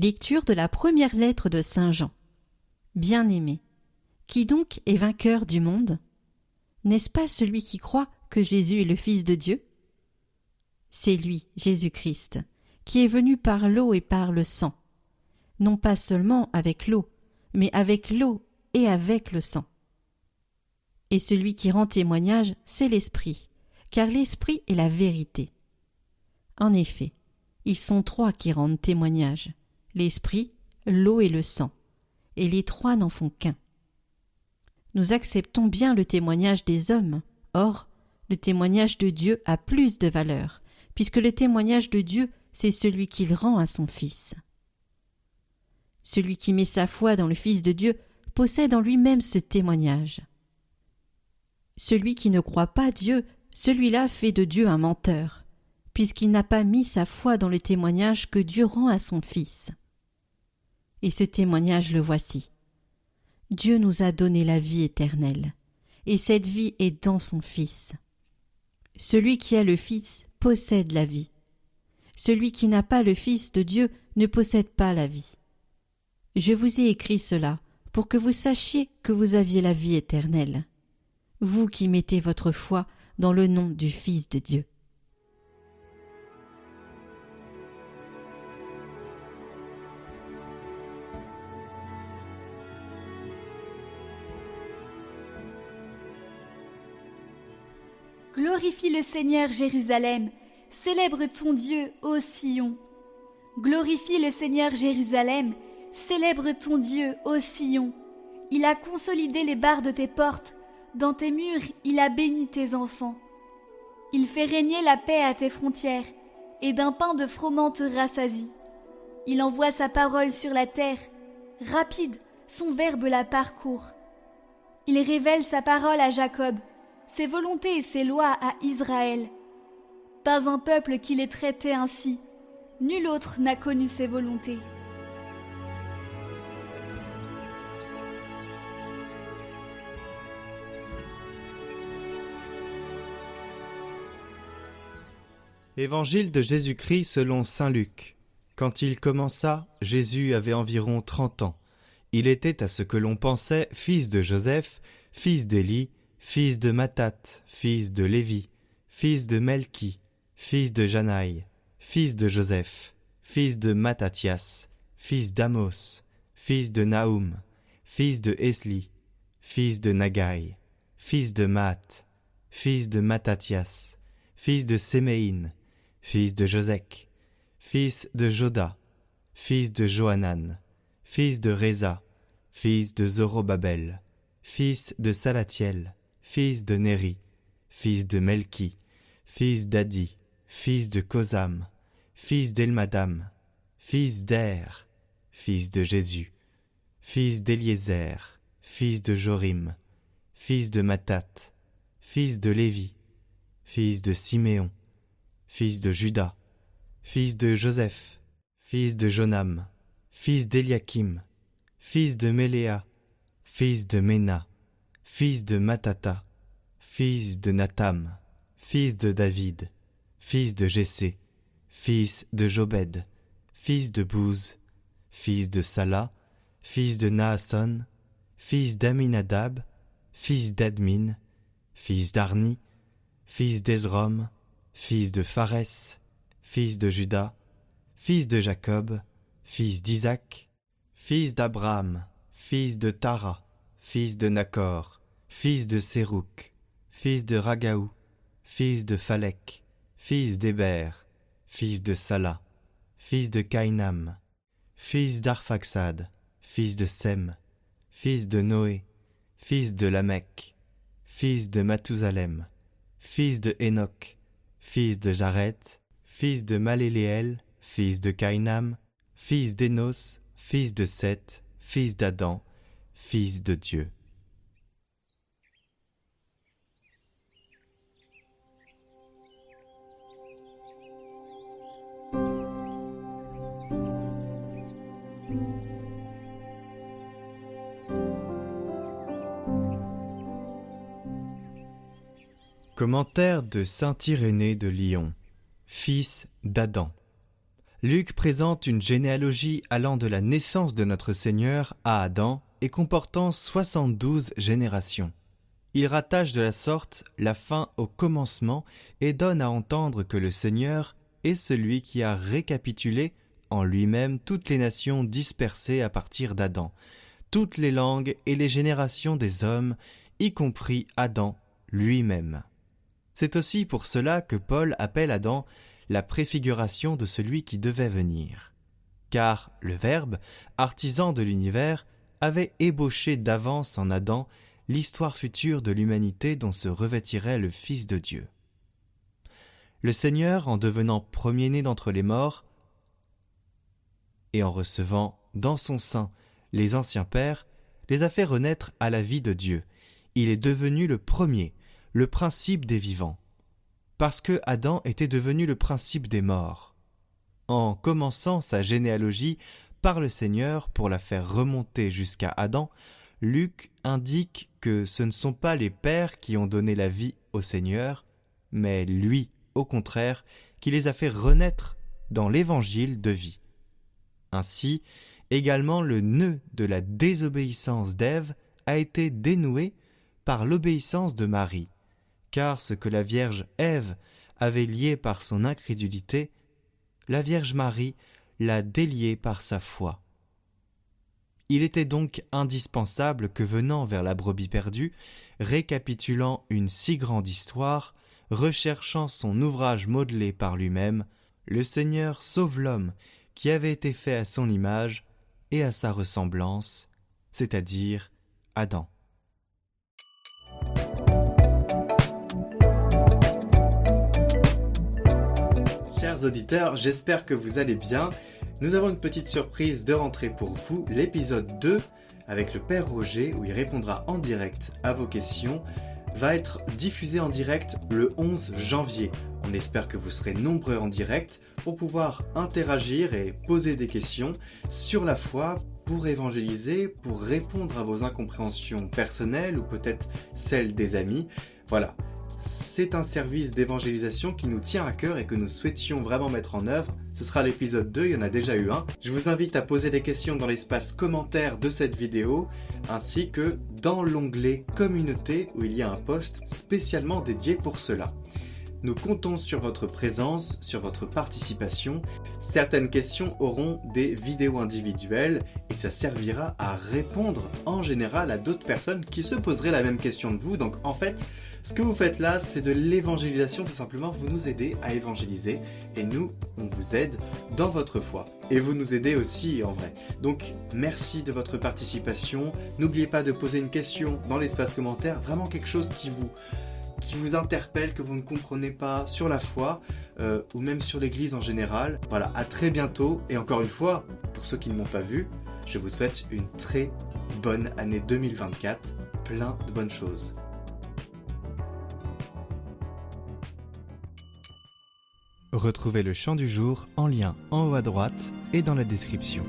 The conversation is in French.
Lecture de la première lettre de Saint Jean. Bien-aimé, qui donc est vainqueur du monde? N'est-ce pas celui qui croit que Jésus est le Fils de Dieu? C'est lui, Jésus-Christ, qui est venu par l'eau et par le sang, non pas seulement avec l'eau, mais avec l'eau et avec le sang. Et celui qui rend témoignage, c'est l'Esprit, car l'Esprit est la vérité. En effet, ils sont trois qui rendent témoignage l'Esprit, l'eau et le sang, et les trois n'en font qu'un. Nous acceptons bien le témoignage des hommes, or le témoignage de Dieu a plus de valeur, puisque le témoignage de Dieu, c'est celui qu'il rend à son Fils. Celui qui met sa foi dans le Fils de Dieu possède en lui-même ce témoignage. Celui qui ne croit pas Dieu, celui-là fait de Dieu un menteur, puisqu'il n'a pas mis sa foi dans le témoignage que Dieu rend à son Fils. Et ce témoignage le voici. Dieu nous a donné la vie éternelle, et cette vie est dans son Fils. Celui qui a le Fils possède la vie. Celui qui n'a pas le Fils de Dieu ne possède pas la vie. Je vous ai écrit cela pour que vous sachiez que vous aviez la vie éternelle, vous qui mettez votre foi dans le nom du Fils de Dieu. Glorifie le Seigneur Jérusalem, célèbre ton Dieu, ô Sion. Glorifie le Seigneur Jérusalem, célèbre ton Dieu, ô Sion. Il a consolidé les barres de tes portes, dans tes murs il a béni tes enfants. Il fait régner la paix à tes frontières, et d'un pain de froment te rassasie. Il envoie sa parole sur la terre, rapide, son verbe la parcourt. Il révèle sa parole à Jacob, ses volontés et ses lois à Israël. Pas un peuple qui les traitait ainsi, nul autre n'a connu ses volontés. Évangile de Jésus-Christ selon Saint Luc. Quand il commença, Jésus avait environ trente ans. Il était à ce que l'on pensait fils de Joseph, fils d'Élie, fils de Matat, fils de Lévi, fils de Melchi, fils de Janaï, fils de Joseph, fils de Mattathias, fils d'Amos, fils de Naoum, fils de Esli, fils de Nagai, fils de Mat, fils de Mattathias, fils de Séméine, fils de Josek, fils de Joda, fils de Johanan, fils de Reza, fils de Zorobabel, fils de Salatiel, fils de Néri, fils de Melki, fils d'Adi, fils de Kosam, fils d'Elmadam, fils d'Er, fils de Jésus, fils d'Éliézer, fils de Jorim, fils de Matat, fils de Lévi, fils de Siméon, fils de Judas, fils de Joseph, fils de Jonam, fils d'Eliakim, fils de Méléa, fils de Ména, fils de Matata, fils de Natam, fils de David, fils de Jessé, fils de Jobed, fils de Bouz, fils de Salah, fils de Naasson, fils d'Aminadab, fils d'Admin, fils d'Arni, fils d'Ezrom, fils de Pharès, fils de Judas, fils de Jacob, fils d'Isaac, fils d'Abraham, fils de Tara, fils de Nacor, fils de Sérouk, fils de Ragaou, fils de Phalek, fils d'Héber, fils de Salah, fils de Kainam, fils d'Arphaxad, fils de Sem, fils de Noé, fils de Lamech, fils de Mathusalem, fils de Enoch, fils de Jaret, fils de Maléléel, fils de Kainam, fils d'Enos, fils de Seth, fils d'Adam, fils de Dieu. Commentaire de saint Irénée de Lyon, fils d'Adam. Luc présente une généalogie allant de la naissance de notre Seigneur à Adam et comportant 72 générations. Il rattache de la sorte la fin au commencement et donne à entendre que le Seigneur est celui qui a récapitulé en lui-même toutes les nations dispersées à partir d'Adam, toutes les langues et les générations des hommes, y compris Adam lui-même. C'est aussi pour cela que Paul appelle Adam la préfiguration de celui qui devait venir. Car le Verbe, artisan de l'univers, avait ébauché d'avance en Adam l'histoire future de l'humanité dont se revêtirait le Fils de Dieu. Le Seigneur, en devenant premier-né d'entre les morts, et en recevant dans son sein les anciens pères, les a fait renaître à la vie de Dieu. Il est devenu le premier, le principe des vivants parce que Adam était devenu le principe des morts. En commençant sa généalogie par le Seigneur pour la faire remonter jusqu'à Adam, Luc indique que ce ne sont pas les pères qui ont donné la vie au Seigneur, mais lui, au contraire, qui les a fait renaître dans l'évangile de vie. Ainsi, également le nœud de la désobéissance d'Ève a été dénoué par l'obéissance de Marie car ce que la Vierge Ève avait lié par son incrédulité, la Vierge Marie l'a délié par sa foi. Il était donc indispensable que venant vers la brebis perdue, récapitulant une si grande histoire, recherchant son ouvrage modelé par lui-même, le Seigneur sauve l'homme qui avait été fait à son image et à sa ressemblance, c'est-à-dire Adam. Auditeurs, j'espère que vous allez bien. Nous avons une petite surprise de rentrée pour vous, l'épisode 2 avec le Père Roger où il répondra en direct à vos questions va être diffusé en direct le 11 janvier. On espère que vous serez nombreux en direct pour pouvoir interagir et poser des questions sur la foi pour évangéliser, pour répondre à vos incompréhensions personnelles ou peut-être celles des amis. Voilà, c'est un service d'évangélisation qui nous tient à cœur et que nous souhaitions vraiment mettre en œuvre. Ce sera l'épisode 2, il y en a déjà eu un. Je vous invite à poser des questions dans l'espace commentaire de cette vidéo, ainsi que dans l'onglet communauté où il y a un post spécialement dédié pour cela. Nous comptons sur votre présence, sur votre participation. Certaines questions auront des vidéos individuelles et ça servira à répondre en général à d'autres personnes qui se poseraient la même question de vous. Donc en fait, ce que vous faites là, c'est de l'évangélisation tout simplement. Vous nous aidez à évangéliser et nous, on vous aide dans votre foi. Et vous nous aidez aussi en vrai. Donc merci de votre participation. N'oubliez pas de poser une question dans l'espace commentaire, vraiment quelque chose qui vous qui vous interpelle, que vous ne comprenez pas sur la foi euh, ou même sur l'Église en général. Voilà, à très bientôt et encore une fois, pour ceux qui ne m'ont pas vu, je vous souhaite une très bonne année 2024, plein de bonnes choses. Retrouvez le chant du jour en lien en haut à droite et dans la description.